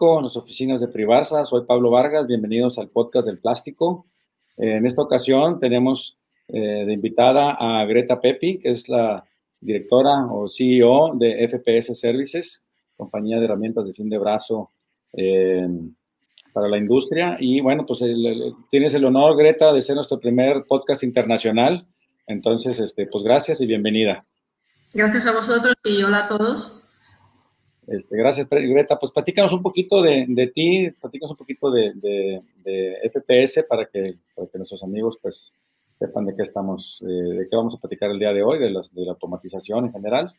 en las oficinas de Privarsa. Soy Pablo Vargas, bienvenidos al podcast del plástico. En esta ocasión tenemos eh, de invitada a Greta Pepi, que es la directora o CEO de FPS Services, compañía de herramientas de fin de brazo eh, para la industria. Y bueno, pues tienes el honor, Greta, de ser nuestro primer podcast internacional. Entonces, este, pues gracias y bienvenida. Gracias a vosotros y hola a todos. Este, gracias, Greta. Pues platícanos un poquito de, de ti, platícanos un poquito de, de, FPS para que, para que, nuestros amigos pues sepan de qué estamos, eh, de qué vamos a platicar el día de hoy, de, de la automatización en general.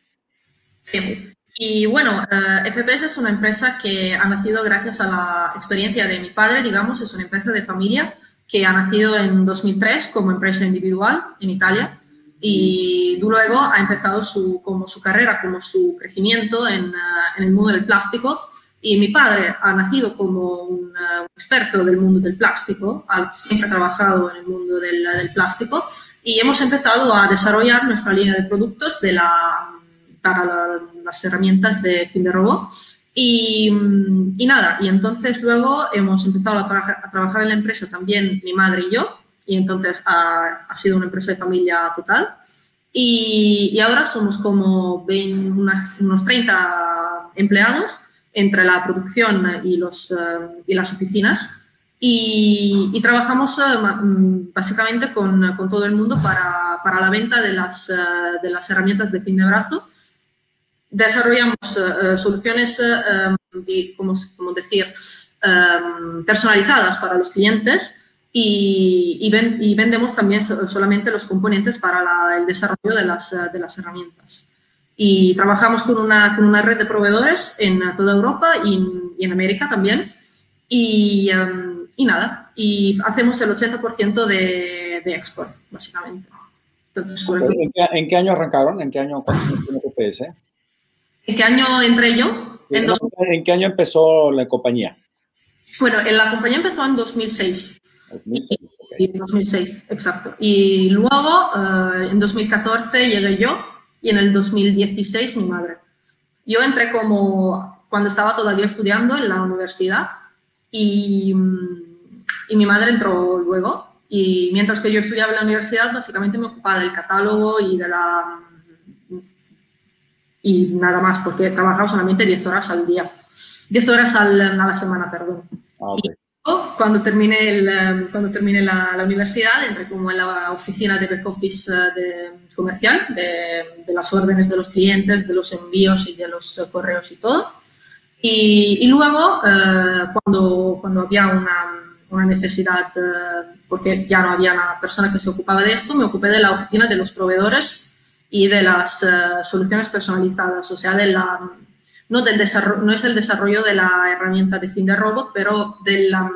Sí, y bueno, eh, FPS es una empresa que ha nacido gracias a la experiencia de mi padre, digamos, es una empresa de familia que ha nacido en 2003 como empresa individual en Italia y luego ha empezado su, como su carrera, como su crecimiento en, en, el mundo del plástico. Y mi padre ha nacido como un, experto del mundo del plástico, siempre ha trabajado en el mundo del, del, plástico y hemos empezado a desarrollar nuestra línea de productos de la, para la, las herramientas de Cinderrobo. Y, y, nada, y entonces luego hemos empezado a, a, trabajar en la empresa también mi madre y yo, y entonces ha, ha sido una empresa de familia total. Y, y ahora somos como 20, unas, unos 30 empleados entre la producción y, los, uh, y las oficinas. Y, y trabajamos uh, básicamente con, con, todo el mundo para, para la venta de las, uh, de las herramientas de fin de brazo desarrollamos soluciones, uh, como, como, decir, um, personalizadas para los clientes y, y, ven, y, vendemos también solamente los componentes para la, el desarrollo de las, de las herramientas. Y trabajamos con una, con una red de proveedores en toda Europa y, y en América también. Y, um, y, nada, y hacemos el 80% de, de export, básicamente. Entonces, ¿En, qué, ¿En, qué, año arrancaron? ¿En qué año tiene GPS? ¿En qué año entré yo? En. ¿En qué año empezó la compañía? Bueno, la compañía empezó en 2006. 2006, okay. y, 2006 exacto. Y luego, uh, en 2014 llegué yo y en el 2016 mi madre. Yo entré como cuando estaba todavía estudiando en la universidad y, y mi madre entró luego. Y mientras que yo estudiaba en la universidad, básicamente me ocupaba del catálogo y de la y nada más, porque he trabajado solamente 10 horas al día, 10 horas al, a la semana, perdón. Ah, okay. Y cuando terminé, el, cuando terminé la, la, universidad, entré como en la oficina de back office eh, de, comercial, de, de, las órdenes de los clientes, de los envíos y de los uh, correos y todo. Y, y luego, uh, cuando, cuando había una, una necesidad, uh, porque ya no había una persona que se ocupaba de esto, me ocupé de la oficina de los proveedores y de las uh, soluciones personalizadas, o sea, de la, no, del desarrollo, no es el desarrollo de la herramienta de fin de robot, pero de la,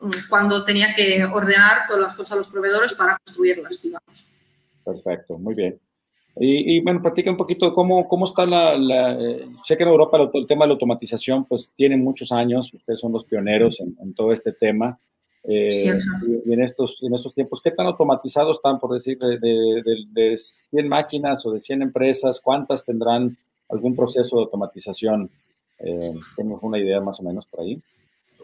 um, cuando tenía que ordenar todas las cosas a los proveedores para construirlas, digamos. Perfecto, muy bien. Y, y bueno, platica un poquito cómo, cómo está la, la eh, sé que en Europa el, el, tema de la automatización pues tiene muchos años, ustedes son los pioneros en, en todo este tema. Eh, y en estos, en estos tiempos, ¿qué tan automatizados están, por decir, de, de, de, de, 100 máquinas o de 100 empresas? ¿Cuántas tendrán algún proceso de automatización? Eh, ¿Tenemos una idea más o menos por ahí?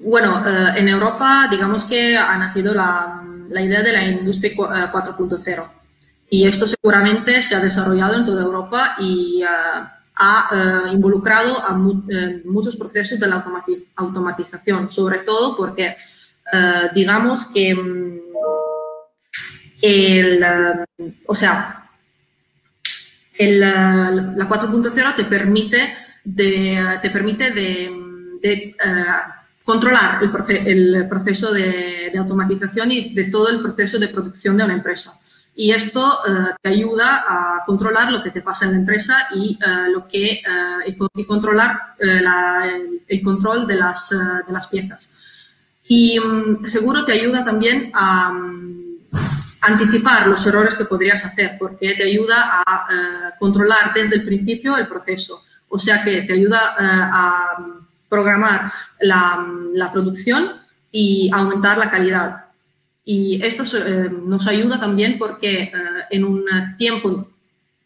Bueno, eh, en Europa, digamos que ha nacido la, la idea de la industria 4.0 eh, y esto seguramente se ha desarrollado en toda Europa y uh, ha uh, involucrado a mu muchos procesos de la automatización, sobre todo porque digamos que mm, el, o sea, el, uh, la 4.0 te permite de, te permite de, de controlar el, proce el proceso de, de, automatización y de todo el proceso de producción de una empresa. Y esto te ayuda a controlar lo que te pasa en la empresa y lo que y controlar la, el control de las, de las piezas y um, seguro te ayuda también a um, anticipar los errores que podrías hacer porque te ayuda a uh, controlar desde el principio el proceso. O sea que te ayuda uh, a programar la, producción y aumentar la calidad. Y esto uh, nos ayuda también porque en un tiempo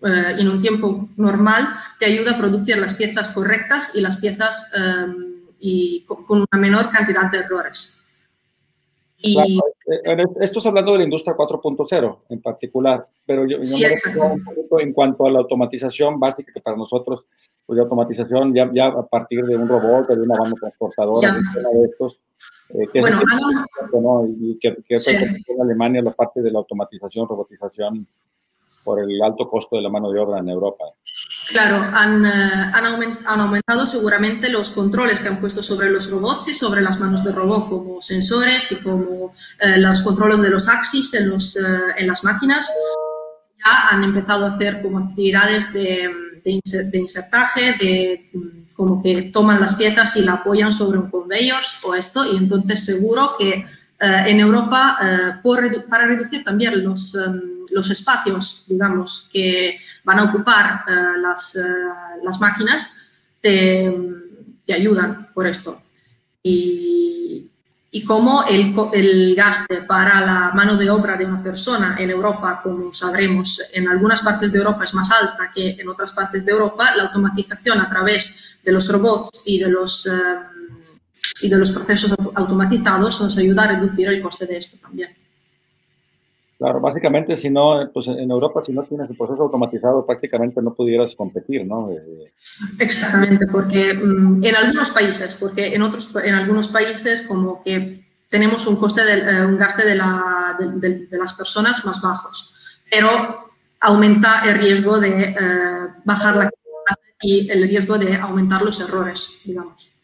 en un tiempo normal te ayuda a producir las piezas correctas y las piezas con una menor cantidad de errores. Y... Eh, esto es hablando de la industria 4.0 en particular, pero yo, yo me un en cuanto a la automatización básica que para nosotros, pues la automatización ya, ya a partir de un robot de una banda transportadora, de estos, eh, que bueno, ¿no? y que, que en Alemania la parte de la automatización, robotización por el alto costo de la mano de obra en Europa. Claro, han, eh, han, aumentado seguramente los controles que han puesto sobre los robots y sobre las manos de robot, como sensores y como eh, los controles de los axis en, los, eh, en las máquinas. Ya han empezado a hacer como actividades de, de, insertaje, de mm, como que toman las piezas y la apoyan sobre un conveyor o esto, y entonces seguro que en Europa, por, para reducir también los em, los espacios, digamos, que van a ocupar eh, las, eh, las, máquinas, te, te, ayudan por esto. Y, y como el, el, gaste para la mano de obra de una persona en Europa, como sabremos, en algunas partes de Europa es más alta que en otras partes de Europa, la automatización a través de los robots y de los, eh, y de los procesos automatizados nos ayuda a reducir el coste de esto también. Claro, básicamente, si no, pues en Europa, si no tienes el proceso automatizado, prácticamente no pudieras competir, ¿no? Exactamente, porque mm, en algunos países, porque en otros, en algunos países como que tenemos un coste, de, eh, un gaste de, la, de, las personas más bajos, pero aumenta el riesgo de eh, bajar la calidad y el riesgo de aumentar los errores, digamos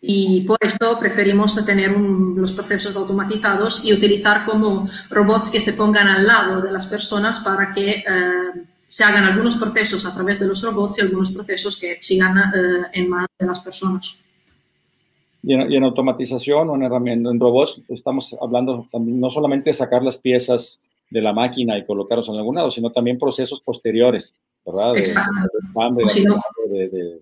y por esto preferimos tener los procesos automatizados y utilizar como robots que se pongan al lado de las personas para que eh, se hagan algunos procesos a través de los robots y algunos procesos que sigan eh, en manos de las personas. Y en, automatización o en, herramientas, en robots estamos hablando también no solamente de sacar las piezas de la máquina y colocarlos en algún lado, sino también procesos posteriores, ¿verdad? Exacto. de,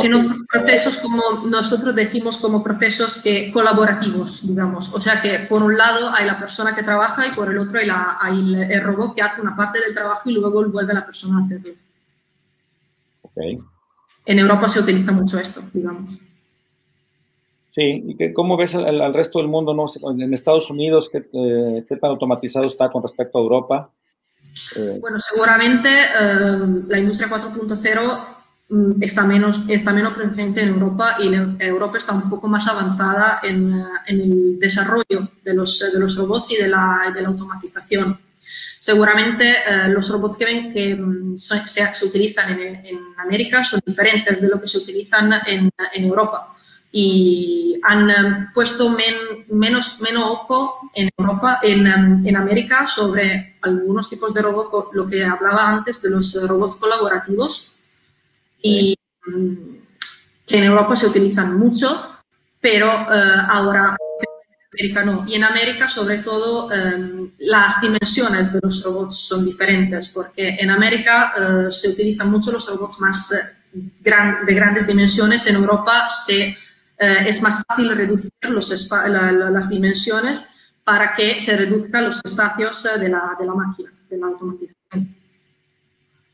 sino procesos como nosotros decimos como procesos que, colaborativos, digamos. O sea que por un lado hay la persona que trabaja y por el otro hay, la, hay el robot que hace una parte del trabajo y luego vuelve la persona a hacerlo. Okay. En Europa se utiliza mucho esto, digamos. Sí, ¿y cómo ves al, resto del mundo? ¿no? En Estados Unidos, ¿qué, eh, ¿qué, tan automatizado está con respecto a Europa? Eh, bueno, seguramente eh, la industria 4.0 Mm, está menos, está menos presente en Europa y en Europa está un poco más avanzada en, eh, en el desarrollo de los, de los, robots y de la, de la automatización. Seguramente los robots que ven que mm, se, se, utilizan en, en, América son diferentes de lo que se utilizan en, en Europa y han eh, puesto menos, menos ojo en Europa, en, en, América sobre algunos tipos de robots, lo que hablaba antes de los robots colaborativos, y mm, que en Europa se utilizan mucho, pero eh, ahora en América no. Y en América, sobre todo, em, las dimensiones de los robots son diferentes, porque en América eh, se utilizan mucho los robots más eh, de grandes dimensiones, en Europa se, es más fácil reducir los las dimensiones para que se reduzcan los espacios de la, de la máquina, de la automatización.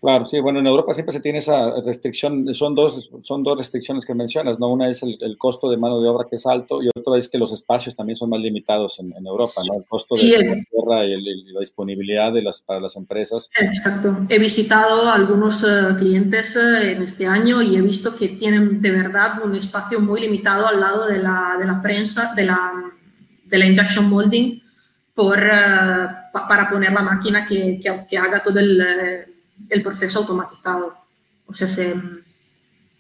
Claro, sí, bueno, en Europa siempre se tiene esa restricción, son dos, son dos restricciones que mencionas, ¿no? Una es el, costo de mano de obra que es alto y otra es que los espacios también son más limitados en, Europa, ¿no? El costo de la tierra y, la disponibilidad de las, para las empresas. Exacto. He visitado algunos eh, clientes eh, en este año y he visto que tienen de verdad un espacio muy limitado al lado de la, de la prensa, de la, de la injection molding, por, eh, para poner la máquina que, que, que haga todo el el proceso automatizado. O sea, se,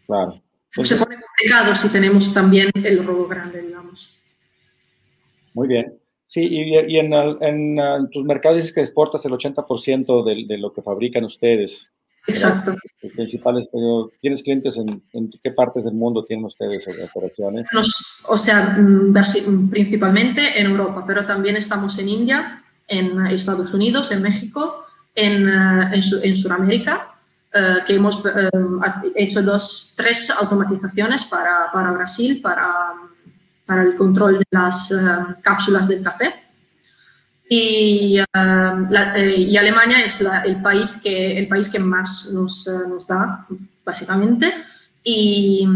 claro. se pone complicado si tenemos también el robo grande, digamos. Muy bien. Sí, y, en, en, tus mercados dices que exportas el 80% de, de, lo que fabrican ustedes. Exacto. Los principales, ¿Tienes clientes en, en, qué partes del mundo tienen ustedes operaciones? o sea, mm, mm, principalmente en Europa, pero también estamos en India, en Estados Unidos, en México en, eh, en, en Sudamérica, eh, que hemos eh, hecho dos, tres automatizaciones para, para Brasil, para, para, el control de las cápsulas del café. Y, y Alemania es el, país que, el país que más nos, nos da, básicamente. Y,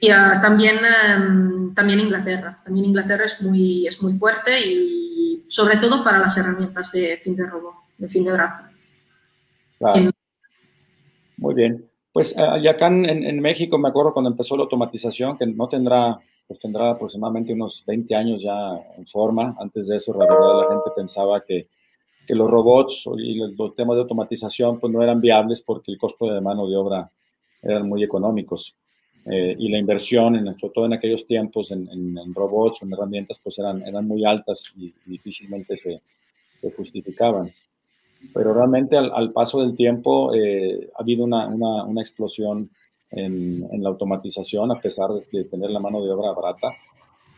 Y uh, también, um, también Inglaterra. También Inglaterra es muy, es muy fuerte y sobre todo para las herramientas de fin de robo, de fin de brazo. Claro. Muy bien. Pues uh, y acá en, en, México me acuerdo cuando empezó la automatización, que no tendrá, pues tendrá aproximadamente unos 20 años ya en forma. Antes de eso, la verdad, la gente pensaba que, que los robots y los, los, temas de automatización pues no eran viables porque el costo de mano de obra eran muy económicos. Eh, y la inversión, en, sobre todo en aquellos tiempos, en, en, en, robots o en herramientas, pues eran, eran muy altas y, difícilmente se, se, justificaban. Pero realmente al, al paso del tiempo eh, ha habido una, una, una explosión en, en, la automatización, a pesar de, de, tener la mano de obra barata.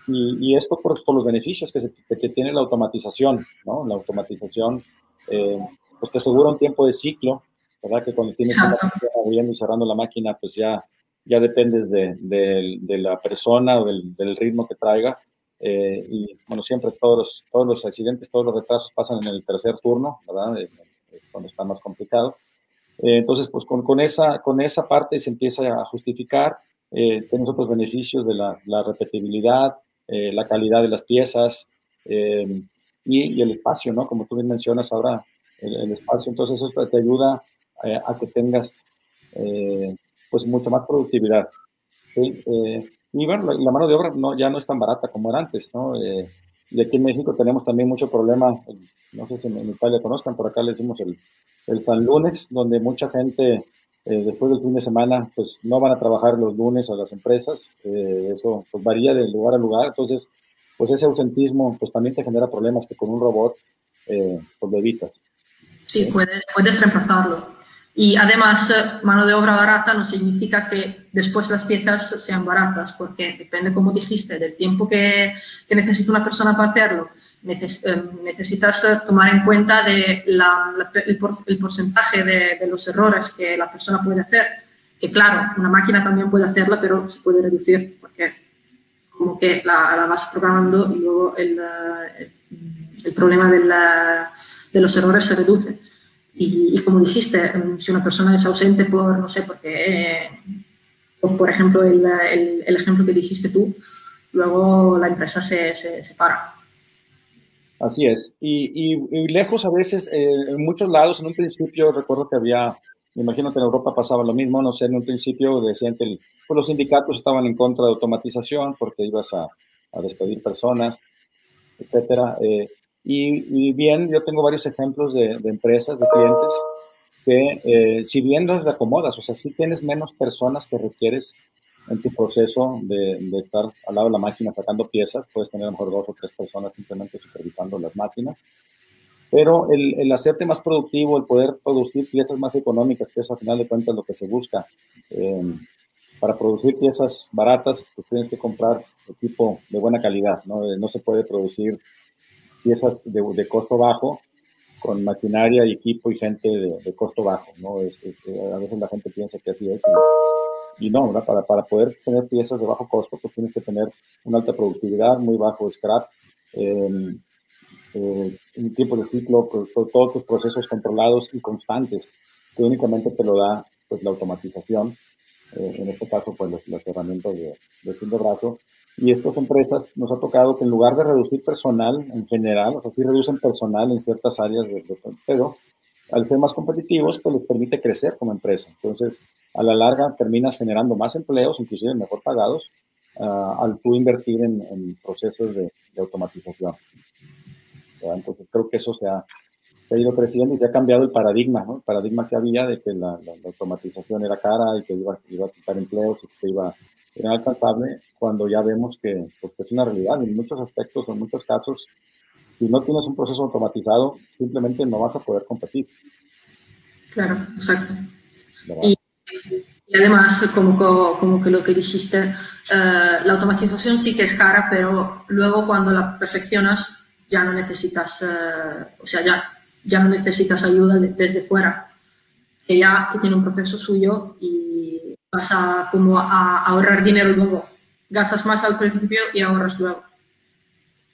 Y, y esto por, por, los beneficios que, se, que, tiene la automatización, ¿no? La automatización, eh, pues te asegura un tiempo de ciclo, ¿verdad? Que cuando tienes abriendo y cerrando la máquina, pues ya ya dependes de, de, de la persona o del, del, ritmo que traiga. Eh, y bueno, siempre todos los, todos los accidentes, todos los retrasos pasan en el tercer turno, ¿verdad? Eh, es cuando está más complicado. Eh, entonces, pues con, con, esa, con esa parte se empieza a justificar. Eh, tienes otros beneficios de la, la repetibilidad, eh, la calidad de las piezas y, y, el espacio, ¿no? Como tú bien mencionas ahora, el, el espacio. Entonces, eso te ayuda a que tengas pues mucho más productividad. ¿sí? Y bueno, la, la, mano de obra no, ya no es tan barata como era antes, ¿no? Eh, y aquí en México tenemos también mucho problema, no sé si en Italia conozcan, por acá le decimos el, el San Lunes, donde mucha gente eh, después del fin de semana, pues no van a trabajar los lunes a las empresas, eh, eso pues, varía de lugar a lugar, entonces, pues ese ausentismo, pues también te genera problemas que con un robot, eh, pues lo evitas. Sí, puedes, puedes reemplazarlo. Y además, eh, mano de obra barata no significa que después las piezas sean baratas, porque depende, como dijiste, del tiempo que, que necesita una persona para hacerlo. Neces eh, necesitas eh, tomar en cuenta de la, la, el, por el, porcentaje de, de, los errores que la persona puede hacer. Que claro, una máquina también puede hacerla, pero se puede reducir, porque como que la, la vas programando y luego el, el, el problema de, de los errores se reduce. Y, y, como dijiste, si una persona es ausente por, no sé, porque, eh, por ejemplo, el, el, el, ejemplo que dijiste tú, luego la empresa se, se, se para. Así es. Y, y, y lejos a veces, eh, en muchos lados, en un principio recuerdo que había, me imagino que en Europa pasaba lo mismo, no sé, en un principio decían que el, pues los sindicatos estaban en contra de automatización porque ibas a, a despedir personas, etcétera. Eh, y, y, bien, yo tengo varios ejemplos de, de empresas, de clientes, que eh, si bien las acomodas, o sea, si tienes menos personas que requieres en tu proceso de, de, estar al lado de la máquina sacando piezas, puedes tener a lo mejor dos o tres personas simplemente supervisando las máquinas, pero el, el hacerte más productivo, el poder producir piezas más económicas, que es a final de cuentas lo que se busca, eh, para producir piezas baratas, pues tienes que comprar equipo de buena calidad, ¿no? no se puede producir piezas de, de, costo bajo con maquinaria y equipo y gente de, de costo bajo, ¿no? Es, es, a veces la gente piensa que así es y, no, ¿verdad? Para, para poder tener piezas de bajo costo, pues tienes que tener una alta productividad, muy bajo scrap, eh, eh, un tiempo de ciclo, pues, todos tus procesos controlados y constantes, que únicamente te lo da pues la automatización, eh, en este caso pues las, las herramientas de, de fin de brazo, y estas empresas nos ha tocado que en lugar de reducir personal en general, o sea, sí reducen personal en ciertas áreas, de, de, pero al ser más competitivos, pues les permite crecer como empresa. Entonces, a la larga terminas generando más empleos, inclusive mejor pagados, uh, al tú invertir en, en procesos de, de automatización. ¿verdad? Entonces, creo que eso se ha, se ha, ido creciendo y se ha cambiado el paradigma, ¿no? El paradigma que había de que la, la, la automatización era cara y que iba, iba a quitar empleos y que iba inalcanzable cuando ya vemos que, pues, que es una realidad. En muchos aspectos, en muchos casos, si no tienes un proceso automatizado, simplemente no vas a poder competir. Claro, exacto. Y, y, además, como, como que lo que dijiste, uh, la automatización sí que es cara, pero luego cuando la perfeccionas ya no necesitas, uh, o sea, ya, ya no necesitas ayuda de, desde fuera. Que ya que tiene un proceso suyo y vas a, como a ahorrar dinero luego. Gastas más al principio y ahorras luego.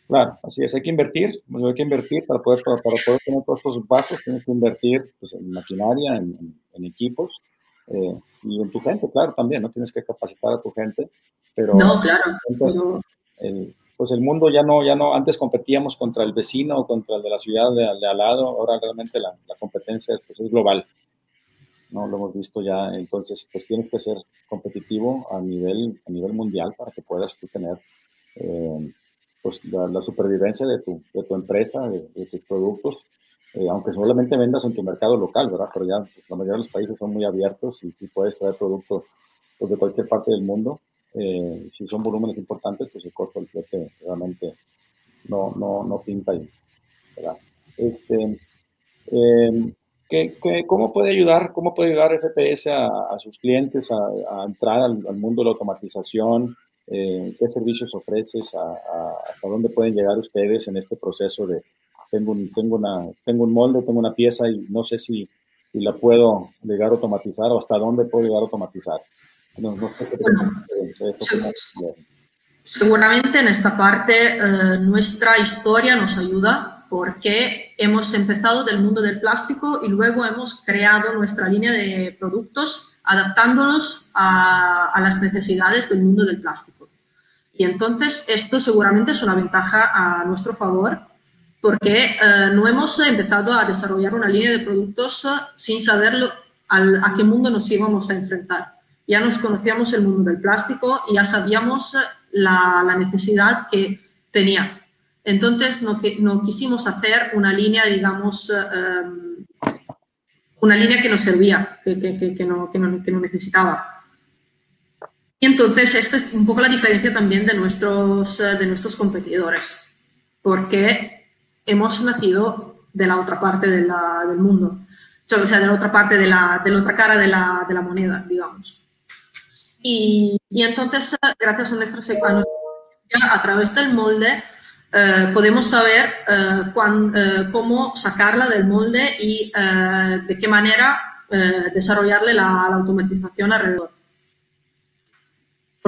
Claro, así es, hay que invertir, hay que invertir para poder, para, para poder tener costos bajos, tienes que invertir pues, en maquinaria, en, en, equipos eh, y en tu gente, claro, también, ¿no? Tienes que capacitar a tu gente Pero, no, claro. pues el mundo ya no, ya no, antes competíamos contra el vecino, contra el de la ciudad de, al lado, ahora realmente la, competencia pues, es global. ¿No? Lo hemos visto ya, entonces pues tienes que ser competitivo a nivel, a nivel mundial para que puedas tú tener eh, pues, la, supervivencia de tu, de tu empresa, de, tus productos, eh, aunque solamente vendas en tu mercado local, ¿verdad? Pero ya pues, la mayoría de los países son muy abiertos y, puedes traer productos pues, de cualquier parte del mundo. Eh, si son volúmenes importantes, pues el costo del flete realmente no, no, no pinta ahí, ¿verdad? Este, ¿qué, cómo puede ayudar, cómo puede ayudar FPS a, sus clientes a, entrar al, al, mundo de la automatización? Eh, qué servicios ofreces, hasta dónde pueden llegar ustedes en este proceso de tengo un, tengo una, tengo un molde, tengo una pieza y no sé si, si la puedo llegar a automatizar o hasta dónde puedo llegar a automatizar. seguramente en esta parte eh, nuestra historia nos ayuda porque hemos empezado del mundo del plástico y luego hemos creado nuestra línea de productos adaptándonos a, a las necesidades del mundo del plástico. Y entonces esto seguramente es una ventaja a nuestro favor porque eh, no hemos empezado a desarrollar una línea de productos eh, sin saber a qué mundo nos íbamos a enfrentar. Ya nos conocíamos el mundo del plástico y ya sabíamos eh, la, la necesidad que tenía. Entonces no, quisimos hacer una línea, digamos, una línea que nos servía, que, no, necesitaba. Y entonces, esta es un poco la diferencia también de nuestros, eh, de nuestros competidores, porque hemos nacido de la otra parte del mundo, o sea, de la otra parte de la, de la otra cara de la, moneda, digamos. Y, entonces, eh, gracias a nuestra, a, a través del molde, eh, podemos saber cómo sacarla del molde y de qué manera desarrollarle la automatización alrededor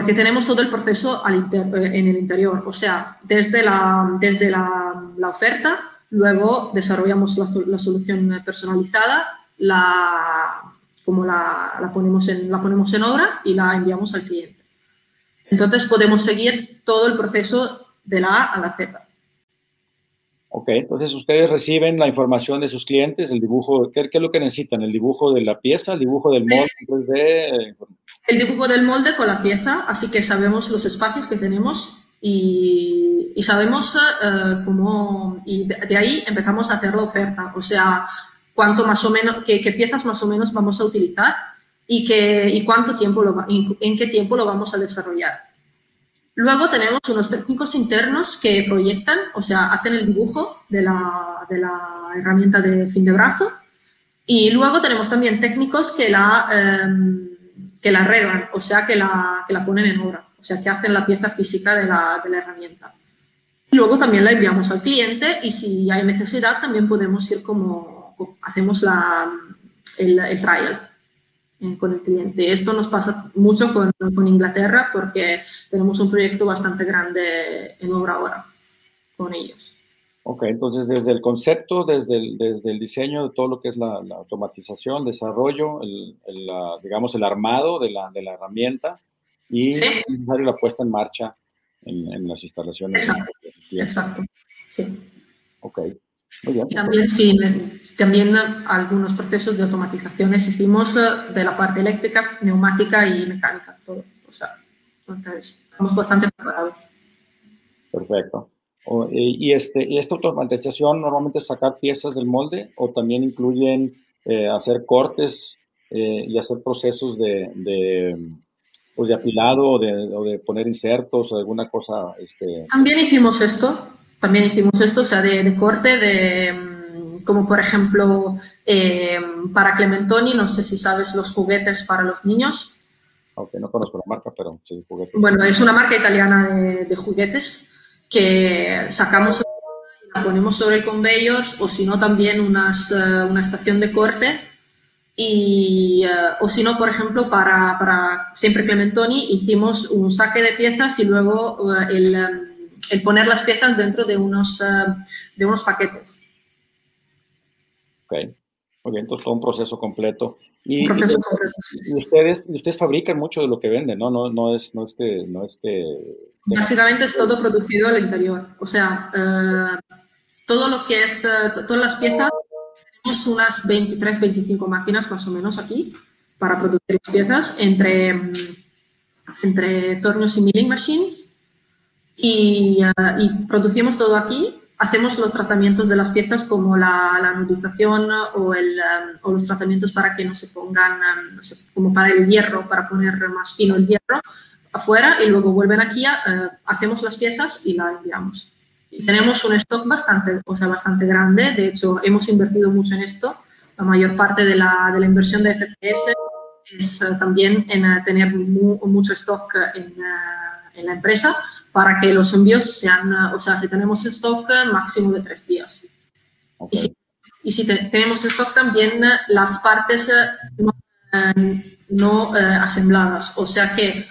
porque tenemos todo el proceso eh, en el interior, o sea, desde la, desde la, oferta, luego desarrollamos la, solución personalizada, la, como la, ponemos la ponemos en obra y la enviamos al cliente. Entonces podemos seguir todo el proceso de la A a la Z. Ok, entonces ustedes reciben la información de sus clientes, el dibujo, ¿qué, es lo que necesitan? ¿El dibujo de la pieza, el dibujo del molde El dibujo del molde con la pieza, así que sabemos los espacios que tenemos y, sabemos eh, cómo, y de, ahí empezamos a hacer la oferta, o sea, cuánto más o menos, qué, piezas más o menos vamos a utilizar y, qué, y cuánto tiempo lo, en qué tiempo lo vamos a desarrollar. Luego tenemos unos técnicos internos que proyectan, o sea, hacen el dibujo de la, herramienta de fin de brazo. Y luego tenemos también técnicos que la, em, que la arreglan, o sea, que la, que la ponen en obra, o sea, que hacen la pieza física de la, de la herramienta. Luego también la enviamos al cliente y si hay necesidad también podemos ir como, hacemos la, el, el trial con el cliente. Esto nos pasa mucho con, con, Inglaterra porque tenemos un proyecto bastante grande en obra ahora con ellos. Ok, entonces desde el concepto, desde el, desde el diseño de todo lo que es la, automatización, desarrollo, el, digamos el armado de la, de la herramienta y la puesta en marcha en, en las instalaciones. Exacto, exacto, sí. Ok. También, sí, también algunos procesos de automatizaciones hicimos eh, de la parte eléctrica, neumática y mecánica. Todo. O sea, entonces, estamos bastante preparados. Perfecto. y, este, ¿Y esta automatización normalmente es sacar piezas del molde o también incluyen eh, hacer cortes eh, y hacer procesos de, de, pues de apilado o de, o de, poner insertos o alguna cosa? Este... También hicimos esto también hicimos esto, o sea, de, corte, de, mm, como por ejemplo eh, para Clementoni, no sé si sabes los juguetes para los niños. Aunque no conozco la marca, pero sí, juguetes. Bueno, es una marca italiana de, juguetes que sacamos y la ponemos sobre el conveyor o si no también unas, eh, una estación de corte y, eh, o si no, por ejemplo, para, para, siempre Clementoni hicimos un saque de piezas y luego el em, el poner las piezas dentro de unos, eh, de unos paquetes. Ok. Muy bien, entonces todo un proceso completo. Y, ustedes, ustedes fabrican mucho de lo que venden, ¿no? No, no, es, no es que... No es que Básicamente es todo producido al interior. O sea, eh, todo lo que es, eh, todas las piezas, tenemos unas 23, 25 máquinas más o menos aquí para producir las piezas entre, mm, entre tornos y milling machines y, eh, y producimos todo aquí. Hacemos los tratamientos de las piezas como la, la anodización o, el, um, o, los tratamientos para que no se pongan, um, no sé, como para el hierro, para poner más fino el hierro afuera y luego vuelven aquí, uh, hacemos las piezas y la enviamos. Y tenemos un stock bastante, o sea, bastante grande, de hecho hemos invertido mucho en esto, la mayor parte de la, de la inversión de FPS es uh, también en uh, tener mu mucho stock en, en la empresa, para que los envíos sean, o sea, si tenemos stock, máximo de tres días. Y si, tenemos stock también las partes eh, no, eh, asembladas, o sea que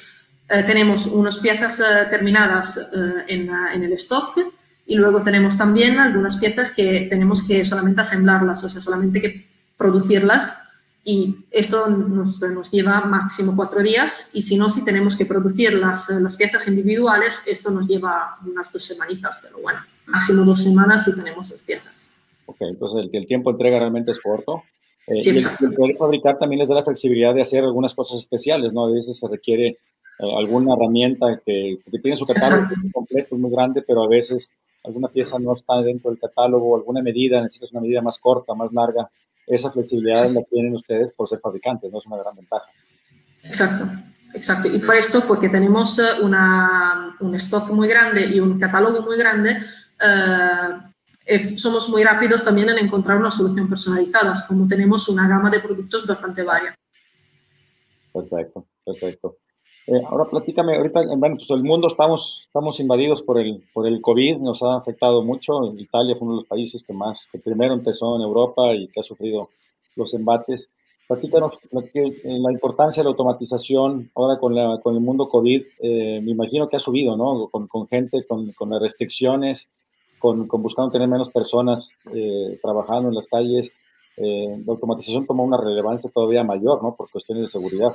eh, tenemos unas piezas terminadas en, en, el stock y luego tenemos también algunas piezas que tenemos que solamente asemblarlas, o sea, solamente que producirlas y esto nos, nos, lleva máximo cuatro días y si no, si tenemos que producir las, las, piezas individuales, esto nos lleva unas dos semanitas, pero bueno, máximo dos semanas si tenemos las piezas. Ok, entonces el, el tiempo de entrega realmente es corto. Eh, sí, y el, poder fabricar también les da la flexibilidad de hacer algunas cosas especiales, ¿no? A veces se requiere eh, alguna herramienta que, que, tiene su catálogo completo, es muy grande, pero a veces alguna pieza no está dentro del catálogo, alguna medida, necesitas una medida más corta, más larga esa flexibilidad la tienen ustedes por ser fabricantes, ¿no? Es una gran ventaja. Exacto, exacto. Y por esto, porque tenemos eh, una, un stock muy grande y un catálogo muy grande, eh, somos muy rápidos también en encontrar una solución personalizada, como tenemos una gama de productos bastante varia. Perfecto, perfecto. Eh, ahora platícame, ahorita, bueno, pues el mundo estamos, estamos invadidos por el, por el COVID, nos ha afectado mucho. Italia fue uno de los países que más, que primero empezó en Europa y que ha sufrido los embates. Platícanos eh, la importancia de la automatización ahora con, la, con el mundo COVID. Eh, me imagino que ha subido, ¿no? Con, con gente, con, con, las restricciones, con, buscando tener menos personas trabajando en las calles. la automatización toma una relevancia todavía mayor, ¿no? Por cuestiones de seguridad.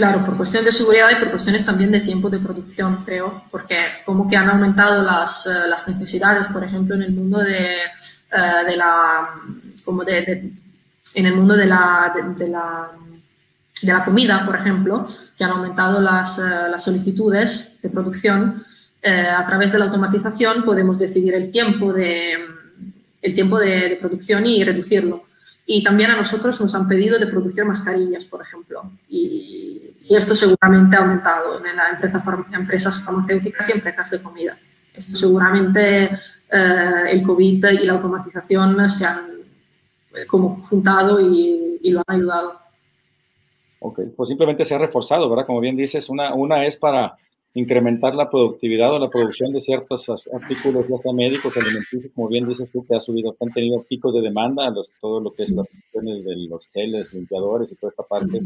Claro, por cuestiones de seguridad y por cuestiones también de tiempo de producción, creo, porque como que han aumentado las, eh, las necesidades, por ejemplo, en el mundo de, eh, de la, como de, en el mundo de la, de, la, de la comida, por ejemplo, que han aumentado las, eh, las solicitudes de producción. a través de la automatización podemos decidir el tiempo de, el tiempo de producción y reducirlo. Y también a nosotros nos han pedido de producir mascarillas, por ejemplo. Y, y esto seguramente ha aumentado en las empresa, empresas farmacéuticas y empresas de comida. Esto seguramente eh, el COVID y la automatización se han eh, como juntado y, y, lo han ayudado. Ok, pues simplemente se ha reforzado, ¿verdad? Como bien dices, una, una es para incrementar la productividad o la producción de ciertos artículos, ya sea médicos, alimenticios, como bien dices tú, que ha subido, han tenido picos de demanda, los, todo lo que es las cuestiones de los geles, limpiadores y toda esta parte.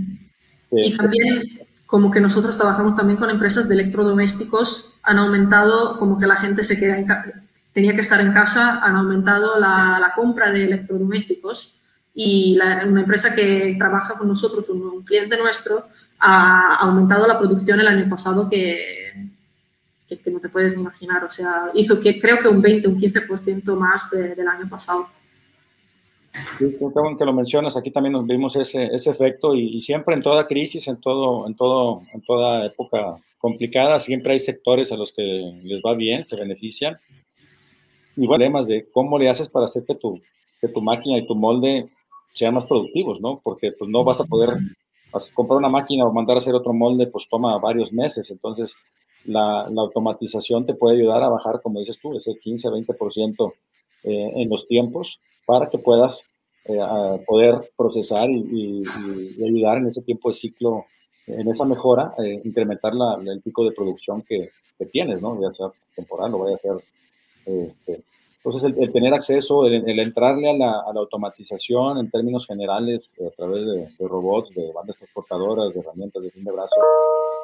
Y también, como que nosotros trabajamos también con empresas de electrodomésticos, han aumentado, como que la gente se queda en tenía que estar en casa, han aumentado la, la compra de electrodomésticos y la, una empresa que trabaja con nosotros, un, un cliente nuestro, ha aumentado la producción el año pasado que, que, que, no te puedes imaginar. O sea, hizo que creo que un 20, un 15% más de, del año pasado. Sí, creo que lo mencionas, aquí también nos vimos ese, ese efecto y, y, siempre en toda crisis, en, todo, en, todo, en toda época complicada, siempre hay sectores a los que les va bien, se benefician. Y problemas de cómo le haces para hacer que tu, que tu máquina y tu molde sean más productivos, ¿no? Porque pues no vas a poder comprar una máquina o mandar a hacer otro molde, pues toma varios meses. Entonces, la, la automatización te puede ayudar a bajar, como dices tú, ese 15-20% eh, en los tiempos para que puedas eh, poder procesar y, y, y, ayudar en ese tiempo de ciclo, en esa mejora, eh, incrementar la, el pico de producción que, que, tienes, ¿no? Ya sea temporal o vaya a ser este, entonces, el, el tener acceso, el, el entrarle a la, a la, automatización en términos generales a través de, de, robots, de bandas transportadoras, de herramientas de fin de brazo,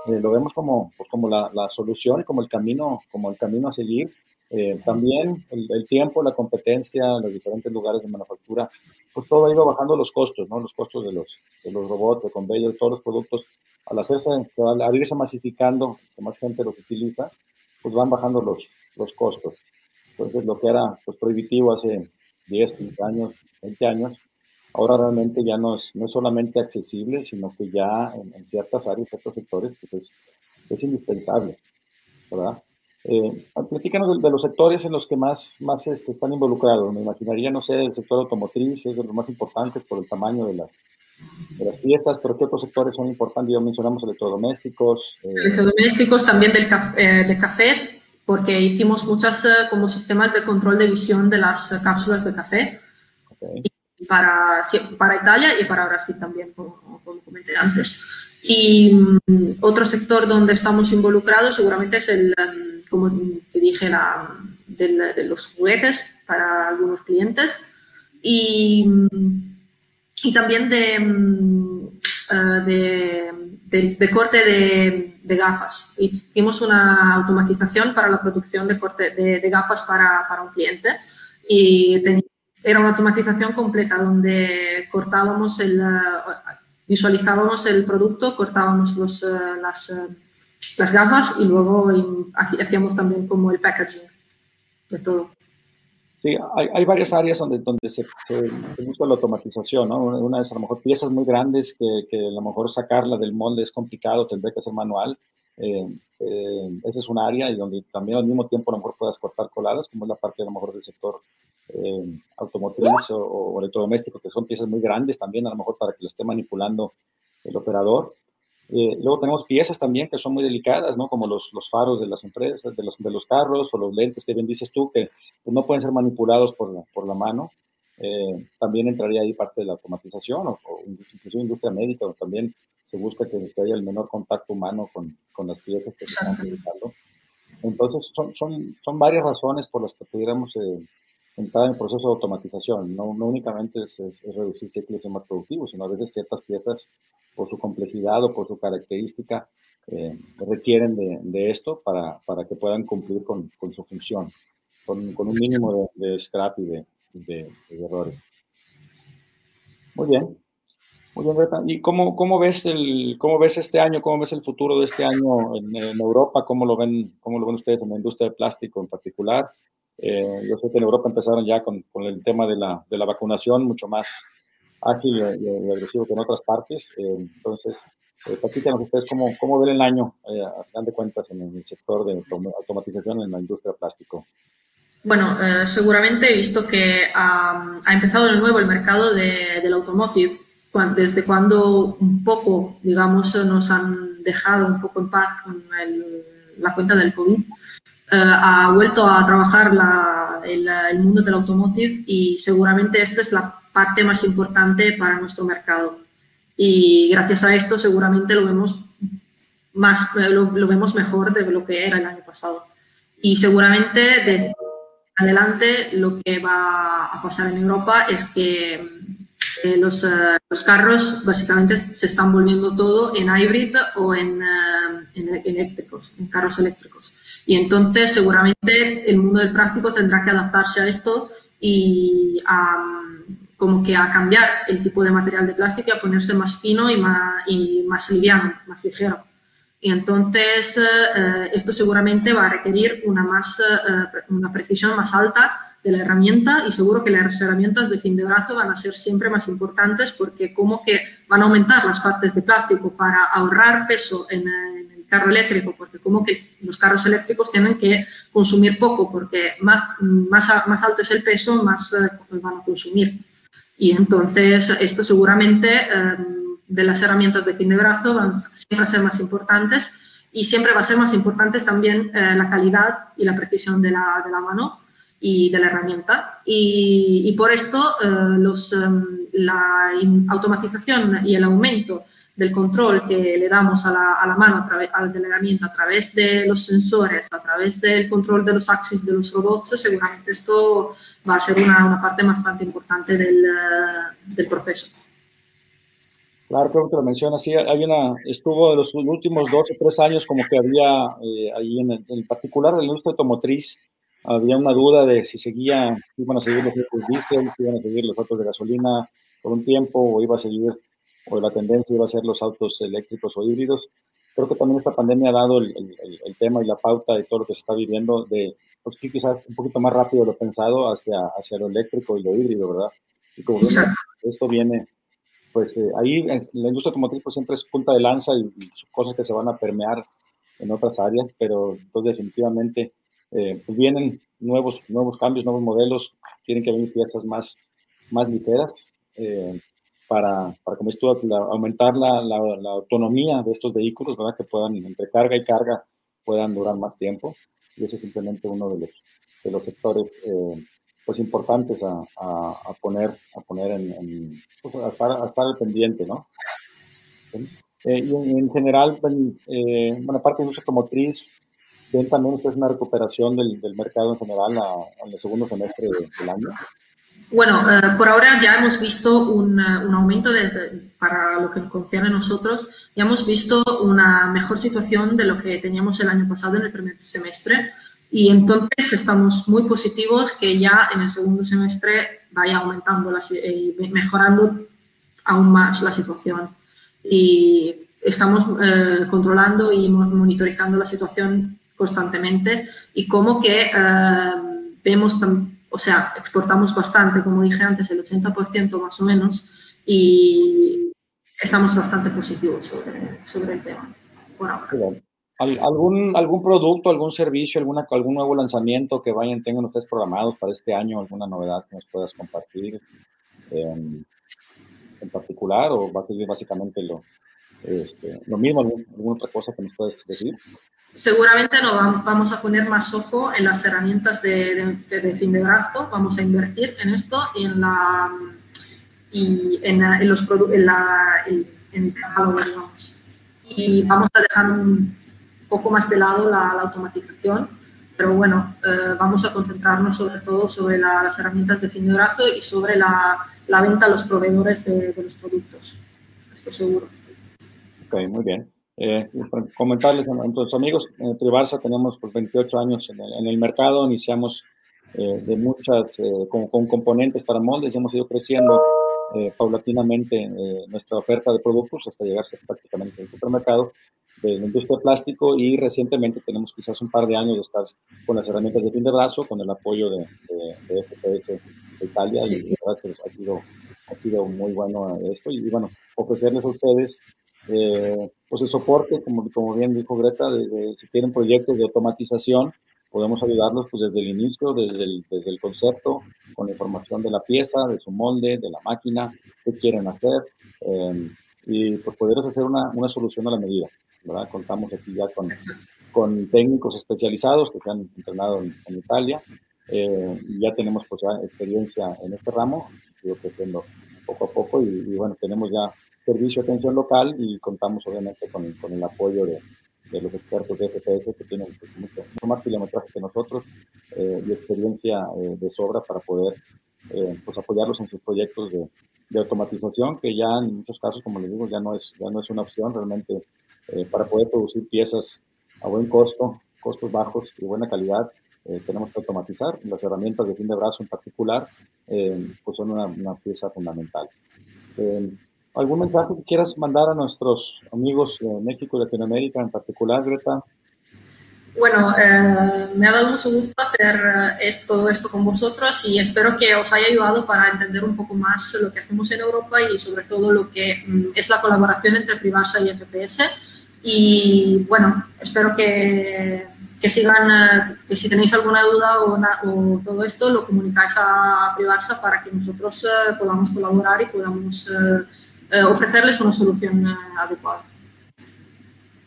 eh, lo vemos como, pues, como la, la, solución y como el camino, como el camino a seguir Eh, también el, tiempo, la competencia, los diferentes lugares de manufactura, pues todo ha ido bajando los costos, ¿no? Los costos de los, de los robots, de conveyor, todos los productos, al hacerse, al irse masificando, que más gente los utiliza, pues van bajando los, los costos. Entonces, lo que era pues, prohibitivo hace 10, 15 años, 20 años, ahora realmente ya no es, no es solamente accesible, sino que ya en, ciertas áreas, ciertos sectores, pues es, es indispensable, ¿verdad? Eh, platícanos de, los sectores en los que más, más este, están involucrados. Me imaginaría, no sé, el sector automotriz es de los más importantes por el tamaño de las, de las piezas, pero ¿qué otros sectores son importantes? Ya mencionamos electrodomésticos. Eh. Electrodomésticos, también del café, eh, de café, porque hicimos muchas eh, como sistemas de control de visión de las cápsulas de café. para, para Italia y para Brasil también, como, como comenté antes. Y mm, otro sector donde estamos involucrados seguramente es el, mm, como te dije, la, de, los juguetes para algunos clientes y, mm, y también de, eh, de, de, corte de, gafas. Hicimos una automatización para la producción de, corte de, gafas para, para, un cliente y era una automatización completa donde cortábamos el visualizábamos el producto, cortábamos los, eh, las, eh, las, gafas y luego hacíamos también como el packaging de todo. Sí, hay, hay, varias áreas donde, donde se, se, busca la automatización, ¿no? Una es a lo mejor piezas muy grandes que, que a lo mejor sacarla del molde es complicado, tendría que ser manual. Eh, eh, esa es un área y donde también al mismo tiempo a lo mejor puedas cortar coladas, como es la parte a lo mejor del sector eh, automotriz o, electrodoméstico, que son piezas muy grandes también, a lo mejor para que lo esté manipulando el operador. Eh, luego tenemos piezas también que son muy delicadas, ¿no? Como los, los faros de las empresas, de los, de los carros o los lentes que bien dices tú, que pues, no pueden ser manipulados por la, por la mano. Eh, también entraría ahí parte de la automatización o, o incluso industria médica, o también se busca que, haya el menor contacto humano con, con las piezas que se están utilizando. Entonces, son, son, son varias razones por las que pudiéramos eh, entrar en el proceso de automatización. No, no únicamente es, reducir ciclos y más productivos, sino a veces ciertas piezas, por su complejidad o por su característica, eh, requieren de, de, esto para, para, que puedan cumplir con, con su función, con, con, un mínimo de, de scrap y de, de, errores. Muy bien. Muy bien, Greta. ¿Y cómo, cómo, ves el, cómo ves este año, cómo ves el futuro de este año en, en Europa? ¿Cómo lo, ven, ¿Cómo lo ven ustedes en la industria de plástico en particular? Eh, yo sé que en Europa empezaron ya con, con el tema de la, de la, vacunación mucho más ágil y, agresivo que en otras partes. Eh, entonces, eh, platícanos ustedes cómo, cómo ven el año, eh, a final de cuentas, en el sector de automatización en la industria plástico. Bueno, eh, seguramente he visto que ha, ha, empezado de nuevo el mercado de, del automotive, desde cuando un poco, digamos, nos han dejado un poco en paz con el, la cuenta del COVID. Eh, ha vuelto a trabajar la, el, el, mundo del automotive y seguramente esta es la parte más importante para nuestro mercado. Y gracias a esto seguramente lo vemos, más, lo, lo vemos mejor de lo que era el año pasado. Y seguramente desde adelante lo que va a pasar en Europa es que eh, los, uh, los, carros básicamente se están volviendo todo en hybrid o en, en eléctricos, en carros eléctricos. Y entonces seguramente el mundo del plástico tendrá que adaptarse a esto y a, como que a cambiar el tipo de material de plástico y a ponerse más fino y más, y más liviano, más ligero. Y entonces eh, esto seguramente va a requerir una, más, eh, una precisión más alta de la herramienta y seguro que las herramientas de fin de brazo van a ser siempre más importantes porque como que van a aumentar las partes de plástico para ahorrar peso en, en carro eléctrico, porque como que los carros eléctricos tienen que consumir poco, porque más, más, más alto es el peso, más eh, van a consumir. Y entonces esto seguramente eh, de las herramientas de fin de brazo van siempre a ser más importantes y siempre va a ser más importantes también eh, la calidad y la precisión de la, de la, mano y de la herramienta. Y, y por esto eh, los, la automatización y el aumento del control que le damos a la, a la mano a través de la herramienta a través de los sensores, a través del control de los axis de los robots, seguramente esto va a ser una, una parte bastante importante del, del proceso. Claro, creo que lo mencionas. Sí, hay una, estuvo en los últimos dos o tres años como que había eh, ahí en, en particular en la industria automotriz, había una duda de si seguía, iban a seguir los autos diésel, si iban a seguir los autos de gasolina por un tiempo, o iba a seguir, o la tendencia iba a ser los autos eléctricos o híbridos. Creo que también esta pandemia ha dado el, el, tema y la pauta de todo lo que se está viviendo de, pues quizás un poquito más rápido lo pensado hacia, hacia lo eléctrico y lo híbrido, ¿verdad? Y como esto viene, pues eh, ahí la industria automotriz pues, siempre es punta de lanza y, y, cosas que se van a permear en otras áreas, pero entonces definitivamente eh, pues vienen nuevos, nuevos cambios, nuevos modelos, tienen que venir piezas más, más ligeras eh, para, para, como esto, aumentar la, la, autonomía de estos vehículos, ¿verdad? Que puedan, entre carga y carga, puedan durar más tiempo. Y ese es simplemente uno de los, de los sectores eh, pues importantes a, a, poner, a poner en, en pues, a, estar, a estar al pendiente, ¿no? y en, general, eh, bueno, aparte de industria automotriz, ¿Ven también ustedes una recuperación del, del mercado en general en el segundo semestre del año? Bueno, eh, por ahora ya hemos visto un, eh, un, aumento desde, para lo que concierne a nosotros, ya hemos visto una mejor situación de lo que teníamos el año pasado en el primer semestre y entonces estamos muy positivos que ya en el segundo semestre vaya aumentando y eh, mejorando aún más la situación. Y estamos eh, controlando y monitorizando la situación constantemente y como que eh, vemos, o sea, exportamos bastante, como dije antes, el 80% más o menos, y estamos bastante positivos sobre, sobre el tema por ahora. ¿Algún, ¿Algún producto, algún servicio, alguna, algún nuevo lanzamiento que vayan, tengan ustedes programados para este año? ¿Alguna novedad que nos puedas compartir en, en particular o va a seguir básicamente lo, este, lo mismo, alguna otra cosa que nos puedes decir? Seguramente no vamos a poner más ojo en las herramientas de, de, fin de brazo, vamos a invertir en esto y en la y en, en los en, la, en, el catálogo, digamos. Y vamos a dejar un poco más de lado la, la automatización, pero bueno, eh, vamos a concentrarnos sobre todo sobre la, las herramientas de fin de brazo y sobre la venta a los proveedores de, de los productos. Esto seguro. Ok, muy bien. Eh, comentarles a nuestros amigos, en Tribarsa tenemos pues, 28 años en el, mercado, iniciamos eh, de muchas, eh, con, con, componentes para moldes y hemos ido creciendo eh, paulatinamente eh, nuestra oferta de productos hasta llegar a ser prácticamente el supermercado de la industria de plástico y recientemente tenemos quizás un par de años de estar con las herramientas de fin de brazo, con el apoyo de, de, de FPS de Italia y la verdad que ha sido, ha sido muy bueno esto y bueno, ofrecerles a ustedes eh, pues el soporte, como, como bien dijo Greta, de, si tienen proyectos de automatización, podemos ayudarlos pues desde el inicio, desde el, desde el concepto, con la información de la pieza, de su molde, de la máquina, qué quieren hacer, eh, y pues poderles hacer una, una, solución a la medida, ¿verdad? Contamos aquí ya con, con técnicos especializados que se han entrenado en, en Italia, eh, ya tenemos pues ya experiencia en este ramo, creciendo poco a poco, y, y bueno, tenemos ya servicio de atención local y contamos obviamente con, con el apoyo de, de, los expertos de FPS que tienen pues, mucho, más kilometraje que nosotros eh, y experiencia eh, de sobra para poder eh, pues apoyarlos en sus proyectos de, de, automatización, que ya en muchos casos, como les digo, ya no es, ya no es una opción realmente eh, para poder producir piezas a buen costo, costos bajos y buena calidad. Eh, tenemos que automatizar. Las herramientas de fin de brazo en particular pues son una, una pieza fundamental. ¿Algún mensaje que quieras mandar a nuestros amigos de México y Latinoamérica en particular, Greta? Bueno, eh, me ha dado mucho gusto hacer eh, todo esto con vosotros y espero que os haya ayudado para entender un poco más lo que hacemos en Europa y sobre todo lo que mm, es la colaboración entre Privarsa y FPS. Y bueno, espero que, que sigan, eh, que si tenéis alguna duda o, una, o, todo esto, lo comunicáis a Privarsa para que nosotros eh, podamos colaborar y podamos eh, eh, ofrecerles una solución eh, adecuada.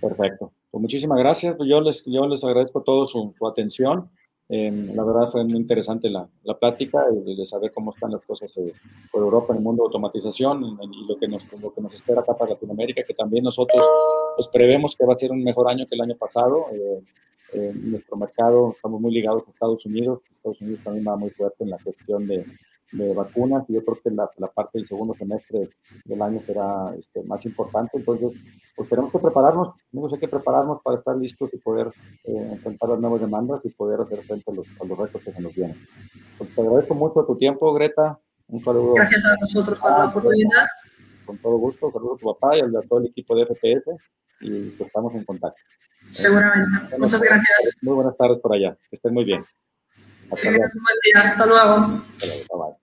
Perfecto. Pues muchísimas gracias. Yo les, yo les agradezco a todos su, su atención. Eh, la verdad fue muy interesante la, la plática y de saber cómo están las cosas eh, por Europa en el mundo de automatización y, lo, que nos, lo que nos espera acá para Latinoamérica, que también nosotros pues, prevemos que va a ser un mejor año que el año pasado. Eh, nuestro mercado estamos muy ligados a Estados Unidos. Estados Unidos también va muy fuerte en la cuestión de, de vacunas y yo creo que la, la, parte del segundo semestre del año será este, más importante. Entonces, pues tenemos que prepararnos, tenemos que prepararnos para estar listos y poder eh, enfrentar las nuevas demandas y poder hacer frente a los, a los retos que se nos vienen. Pues te agradezco mucho tu tiempo, Greta. Un saludo. Gracias a nosotros por la oportunidad. Con todo gusto. Saludos a tu papá y a todo el equipo de FPS y pues estamos en contacto. Seguramente. Muchas gracias. Muy buenas tardes por allá. Que estén muy bien. Hasta luego. Hasta luego.